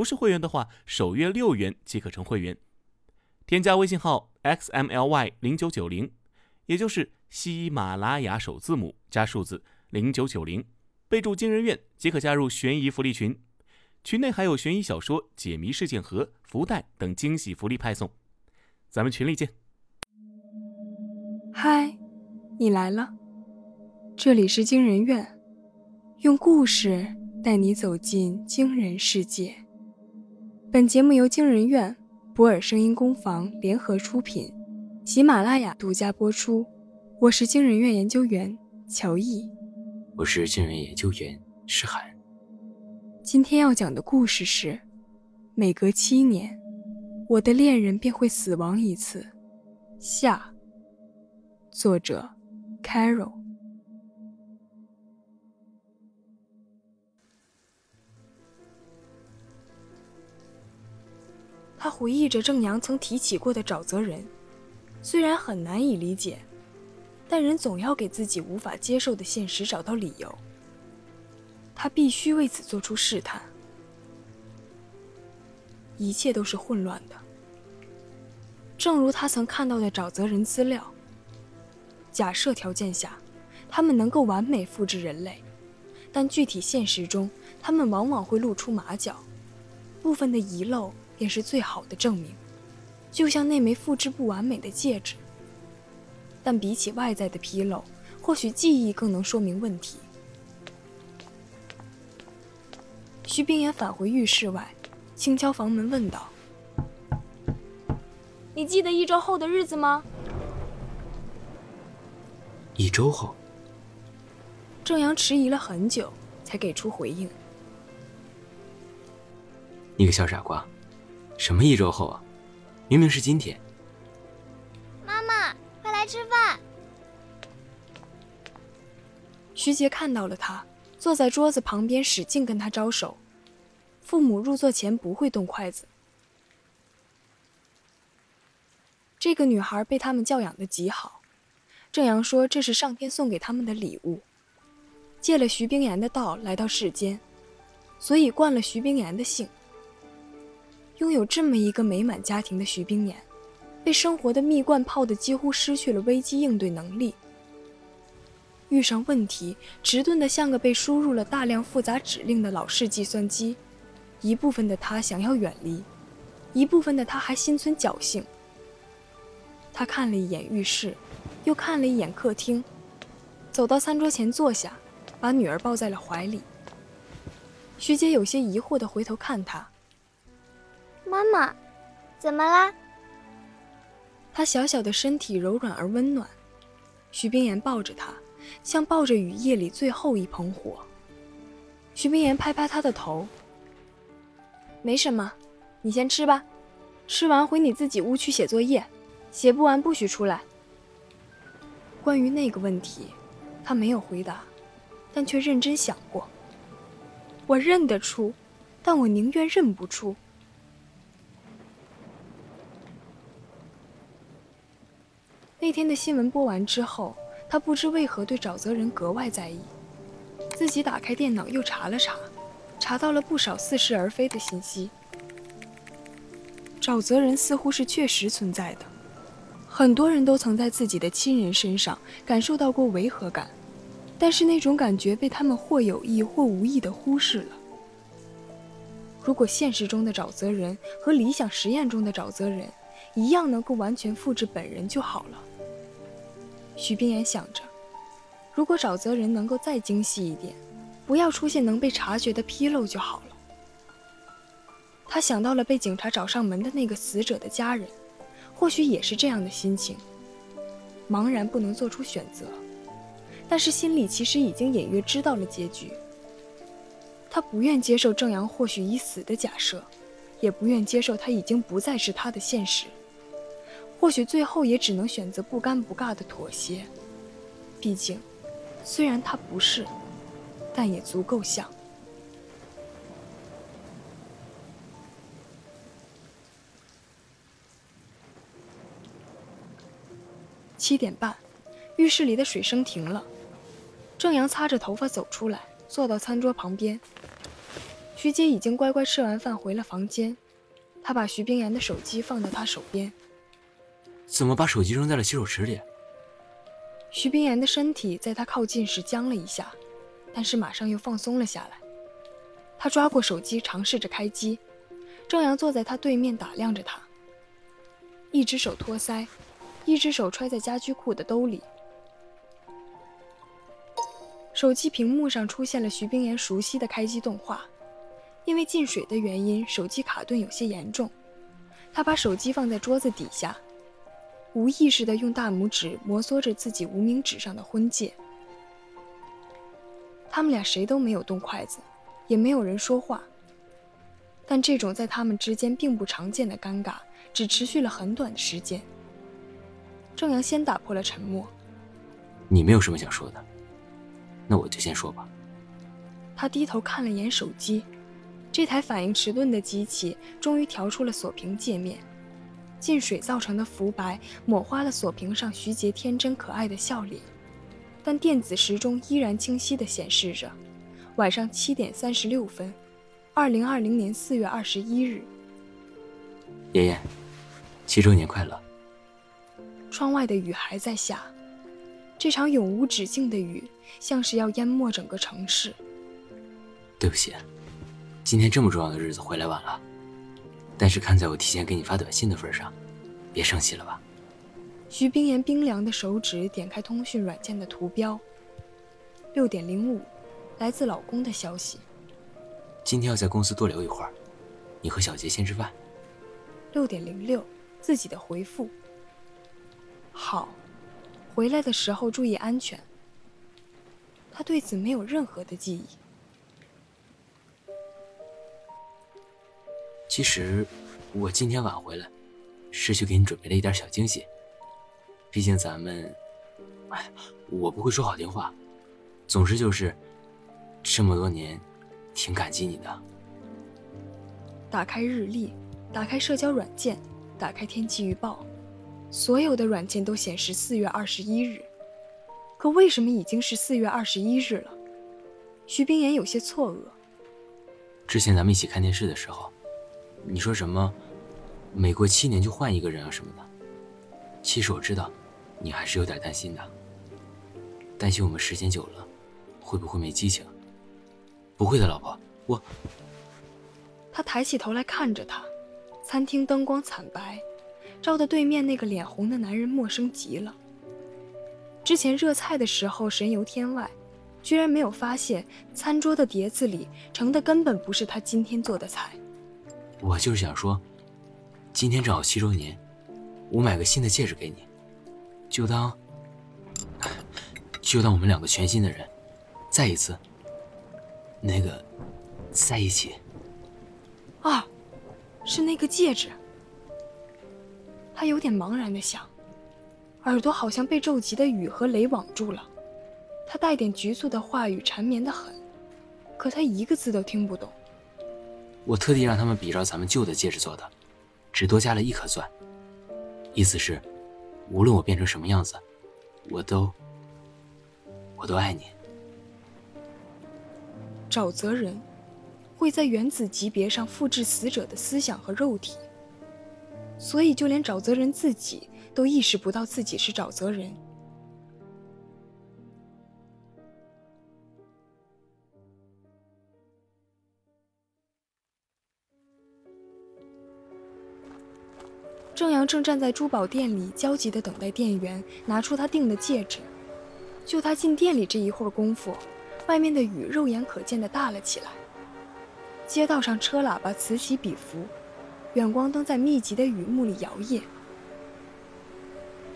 不是会员的话，首月六元即可成会员。添加微信号 xmly 零九九零，也就是喜马拉雅首字母加数字零九九零，备注“惊人院”即可加入悬疑福利群。群内还有悬疑小说、解谜事件盒、福袋等惊喜福利派送。咱们群里见。嗨，你来了，这里是惊人院，用故事带你走进惊人世界。本节目由惊人院、博尔声音工坊联合出品，喜马拉雅独家播出。我是惊人院研究员乔毅，我是惊人研究员诗涵。今天要讲的故事是：每隔七年，我的恋人便会死亡一次。下，作者：Carol。他回忆着郑阳曾提起过的沼泽人，虽然很难以理解，但人总要给自己无法接受的现实找到理由。他必须为此做出试探。一切都是混乱的，正如他曾看到的沼泽人资料。假设条件下，他们能够完美复制人类，但具体现实中，他们往往会露出马脚，部分的遗漏。便是最好的证明，就像那枚复制不完美的戒指。但比起外在的纰漏，或许记忆更能说明问题。徐冰言返回浴室外，轻敲房门问道：“你记得一周后的日子吗？”一周后，郑阳迟疑了很久，才给出回应：“你个小傻瓜！”什么一周后啊？明明是今天。妈妈，快来吃饭！徐杰看到了他，坐在桌子旁边，使劲跟他招手。父母入座前不会动筷子。这个女孩被他们教养的极好，郑阳说这是上天送给他们的礼物，借了徐冰岩的道来到世间，所以惯了徐冰岩的姓。拥有这么一个美满家庭的徐冰言，被生活的蜜罐泡得几乎失去了危机应对能力。遇上问题，迟钝的像个被输入了大量复杂指令的老式计算机。一部分的他想要远离，一部分的他还心存侥幸。他看了一眼浴室，又看了一眼客厅，走到餐桌前坐下，把女儿抱在了怀里。徐姐有些疑惑地回头看他。妈妈，怎么啦？他小小的身体柔软而温暖，徐冰言抱着他，像抱着雨夜里最后一捧火。徐冰言拍拍他的头，没什么，你先吃吧，吃完回你自己屋去写作业，写不完不许出来。关于那个问题，他没有回答，但却认真想过。我认得出，但我宁愿认不出。那天的新闻播完之后，他不知为何对沼泽人格外在意。自己打开电脑又查了查，查到了不少似是而非的信息。沼泽人似乎是确实存在的，很多人都曾在自己的亲人身上感受到过违和感，但是那种感觉被他们或有意或无意地忽视了。如果现实中的沼泽人和理想实验中的沼泽人一样，能够完全复制本人就好了。徐冰言想着，如果沼泽人能够再精细一点，不要出现能被察觉的纰漏就好了。他想到了被警察找上门的那个死者的家人，或许也是这样的心情，茫然不能做出选择，但是心里其实已经隐约知道了结局。他不愿接受郑阳或许已死的假设，也不愿接受他已经不再是他的现实。或许最后也只能选择不尴不尬的妥协。毕竟，虽然他不是，但也足够像。七点半，浴室里的水声停了。郑阳擦着头发走出来，坐到餐桌旁边。徐杰已经乖乖吃完饭回了房间，他把徐冰言的手机放在他手边。怎么把手机扔在了洗手池里？徐冰岩的身体在他靠近时僵了一下，但是马上又放松了下来。他抓过手机，尝试着开机。郑阳坐在他对面，打量着他，一只手托腮。一只手揣在家居裤的兜里，手机屏幕上出现了徐冰岩熟悉的开机动画。因为进水的原因，手机卡顿有些严重。他把手机放在桌子底下，无意识地用大拇指摩挲着自己无名指上的婚戒。他们俩谁都没有动筷子，也没有人说话。但这种在他们之间并不常见的尴尬，只持续了很短的时间。郑阳先打破了沉默。你没有什么想说的，那我就先说吧。他低头看了眼手机，这台反应迟钝的机器终于调出了锁屏界面。进水造成的浮白抹花了锁屏上徐杰天真可爱的笑脸，但电子时钟依然清晰地显示着晚上七点三十六分，二零二零年四月二十一日。爷爷，七周年快乐。窗外的雨还在下，这场永无止境的雨像是要淹没整个城市。对不起，今天这么重要的日子回来晚了，但是看在我提前给你发短信的份上，别生气了吧。徐冰言冰凉的手指点开通讯软件的图标。六点零五，来自老公的消息。今天要在公司多留一会儿，你和小杰先吃饭。六点零六，自己的回复。好，回来的时候注意安全。他对此没有任何的记忆。其实，我今天晚回来，是去给你准备了一点小惊喜。毕竟咱们，哎，我不会说好听话，总之就是，这么多年，挺感激你的。打开日历，打开社交软件，打开天气预报。所有的软件都显示四月二十一日，可为什么已经是四月二十一日了？徐冰言有些错愕。之前咱们一起看电视的时候，你说什么？每过七年就换一个人啊什么的。其实我知道，你还是有点担心的，担心我们时间久了，会不会没激情？不会的，老婆，我。他抬起头来看着他，餐厅灯光惨白。照得对面那个脸红的男人陌生极了。之前热菜的时候神游天外，居然没有发现餐桌的碟子里盛的根本不是他今天做的菜。我就是想说，今天正好七周年，我买个新的戒指给你，就当，就当我们两个全新的人，再一次，那个，在一起。啊，是那个戒指。他有点茫然的想，耳朵好像被骤急的雨和雷网住了。他带点局促的话语缠绵的很，可他一个字都听不懂。我特地让他们比照咱们旧的戒指做的，只多加了一颗钻。意思是，无论我变成什么样子，我都，我都爱你。沼泽人，会在原子级别上复制死者的思想和肉体。所以，就连沼泽人自己都意识不到自己是沼泽人。郑阳正站在珠宝店里，焦急的等待店员拿出他订的戒指。就他进店里这一会儿功夫，外面的雨肉眼可见的大了起来。街道上车喇叭此起彼伏。远光灯在密集的雨幕里摇曳，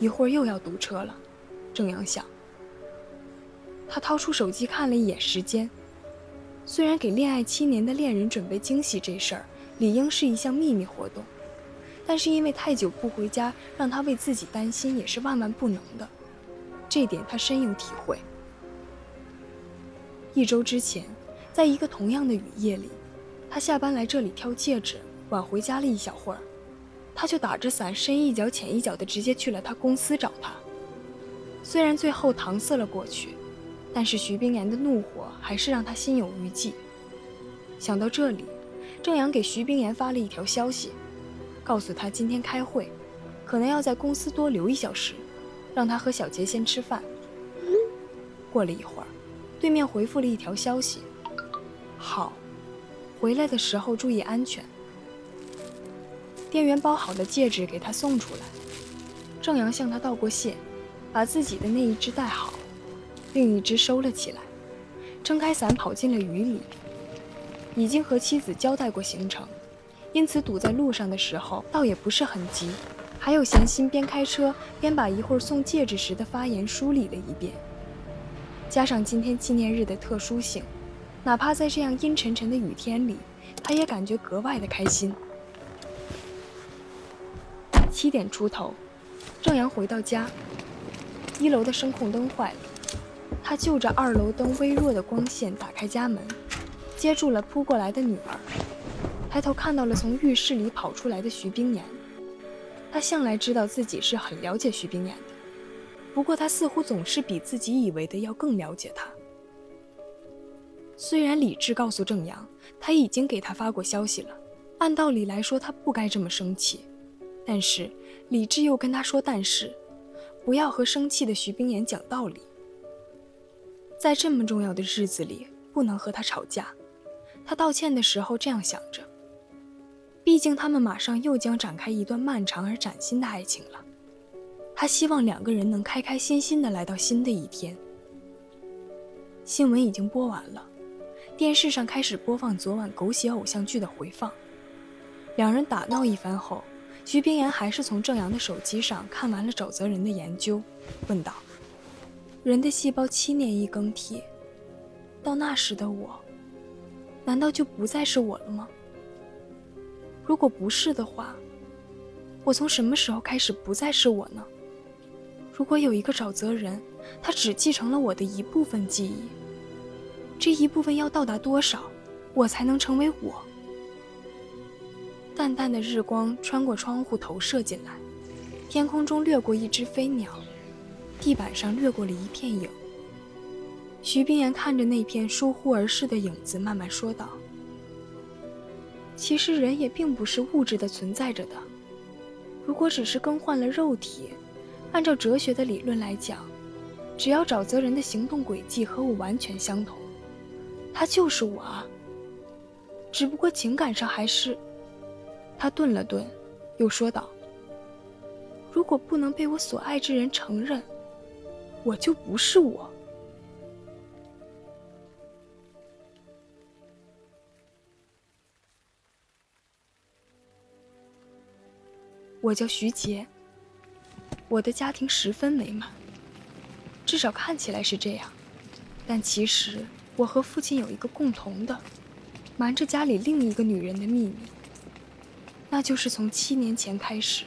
一会儿又要堵车了。郑阳想。他掏出手机看了一眼时间，虽然给恋爱七年的恋人准备惊喜这事儿理应是一项秘密活动，但是因为太久不回家，让他为自己担心也是万万不能的。这点他深有体会。一周之前，在一个同样的雨夜里，他下班来这里挑戒指，晚回家了一小会儿，他就打着伞，深一脚浅一脚的直接去了他公司找他。虽然最后搪塞了过去。但是徐冰岩的怒火还是让他心有余悸。想到这里，郑阳给徐冰岩发了一条消息，告诉他今天开会，可能要在公司多留一小时，让他和小杰先吃饭。过了一会儿，对面回复了一条消息：“好，回来的时候注意安全。”店员包好的戒指给他送出来，郑阳向他道过谢，把自己的那一只戴好。另一只收了起来，撑开伞跑进了雨里。已经和妻子交代过行程，因此堵在路上的时候倒也不是很急，还有闲心边开车边把一会儿送戒指时的发言梳理了一遍。加上今天纪念日的特殊性，哪怕在这样阴沉沉的雨天里，他也感觉格外的开心。七点出头，郑阳回到家，一楼的声控灯坏了。他就着二楼灯微弱的光线打开家门，接住了扑过来的女儿，抬头看到了从浴室里跑出来的徐冰岩。他向来知道自己是很了解徐冰岩的，不过他似乎总是比自己以为的要更了解他。虽然理智告诉郑阳，他已经给他发过消息了，按道理来说他不该这么生气，但是理智又跟他说：“但是，不要和生气的徐冰岩讲道理。”在这么重要的日子里，不能和他吵架。他道歉的时候这样想着。毕竟他们马上又将展开一段漫长而崭新的爱情了。他希望两个人能开开心心的来到新的一天。新闻已经播完了，电视上开始播放昨晚狗血偶像剧的回放。两人打闹一番后，徐冰岩还是从郑阳的手机上看完了沼泽人的研究，问道。人的细胞七年一更替，到那时的我，难道就不再是我了吗？如果不是的话，我从什么时候开始不再是我呢？如果有一个沼泽人，他只继承了我的一部分记忆，这一部分要到达多少，我才能成为我？淡淡的日光穿过窗户投射进来，天空中掠过一只飞鸟。地板上掠过了一片影。徐冰岩看着那片疏忽而逝的影子，慢慢说道：“其实人也并不是物质的存在着的。如果只是更换了肉体，按照哲学的理论来讲，只要沼泽人的行动轨迹和我完全相同，他就是我啊。只不过情感上还是……”他顿了顿，又说道：“如果不能被我所爱之人承认。”我就不是我。我叫徐杰，我的家庭十分美满，至少看起来是这样。但其实我和父亲有一个共同的，瞒着家里另一个女人的秘密，那就是从七年前开始，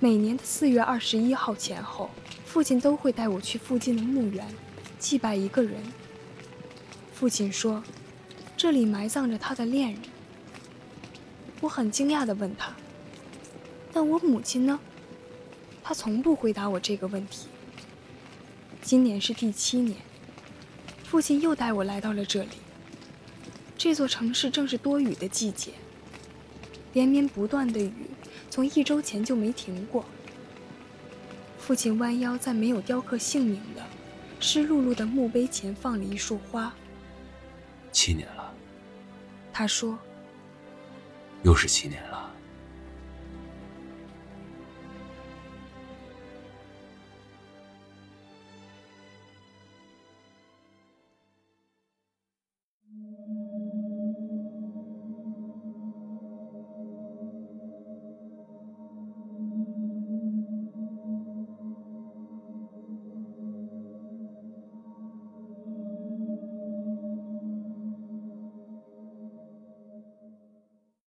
每年的四月二十一号前后。父亲都会带我去附近的墓园，祭拜一个人。父亲说，这里埋葬着他的恋人。我很惊讶地问他：“但我母亲呢？”她从不回答我这个问题。今年是第七年，父亲又带我来到了这里。这座城市正是多雨的季节，连绵不断的雨从一周前就没停过。父亲弯腰在没有雕刻姓名的湿漉漉的墓碑前放了一束花。七年了，他说。又是七年了。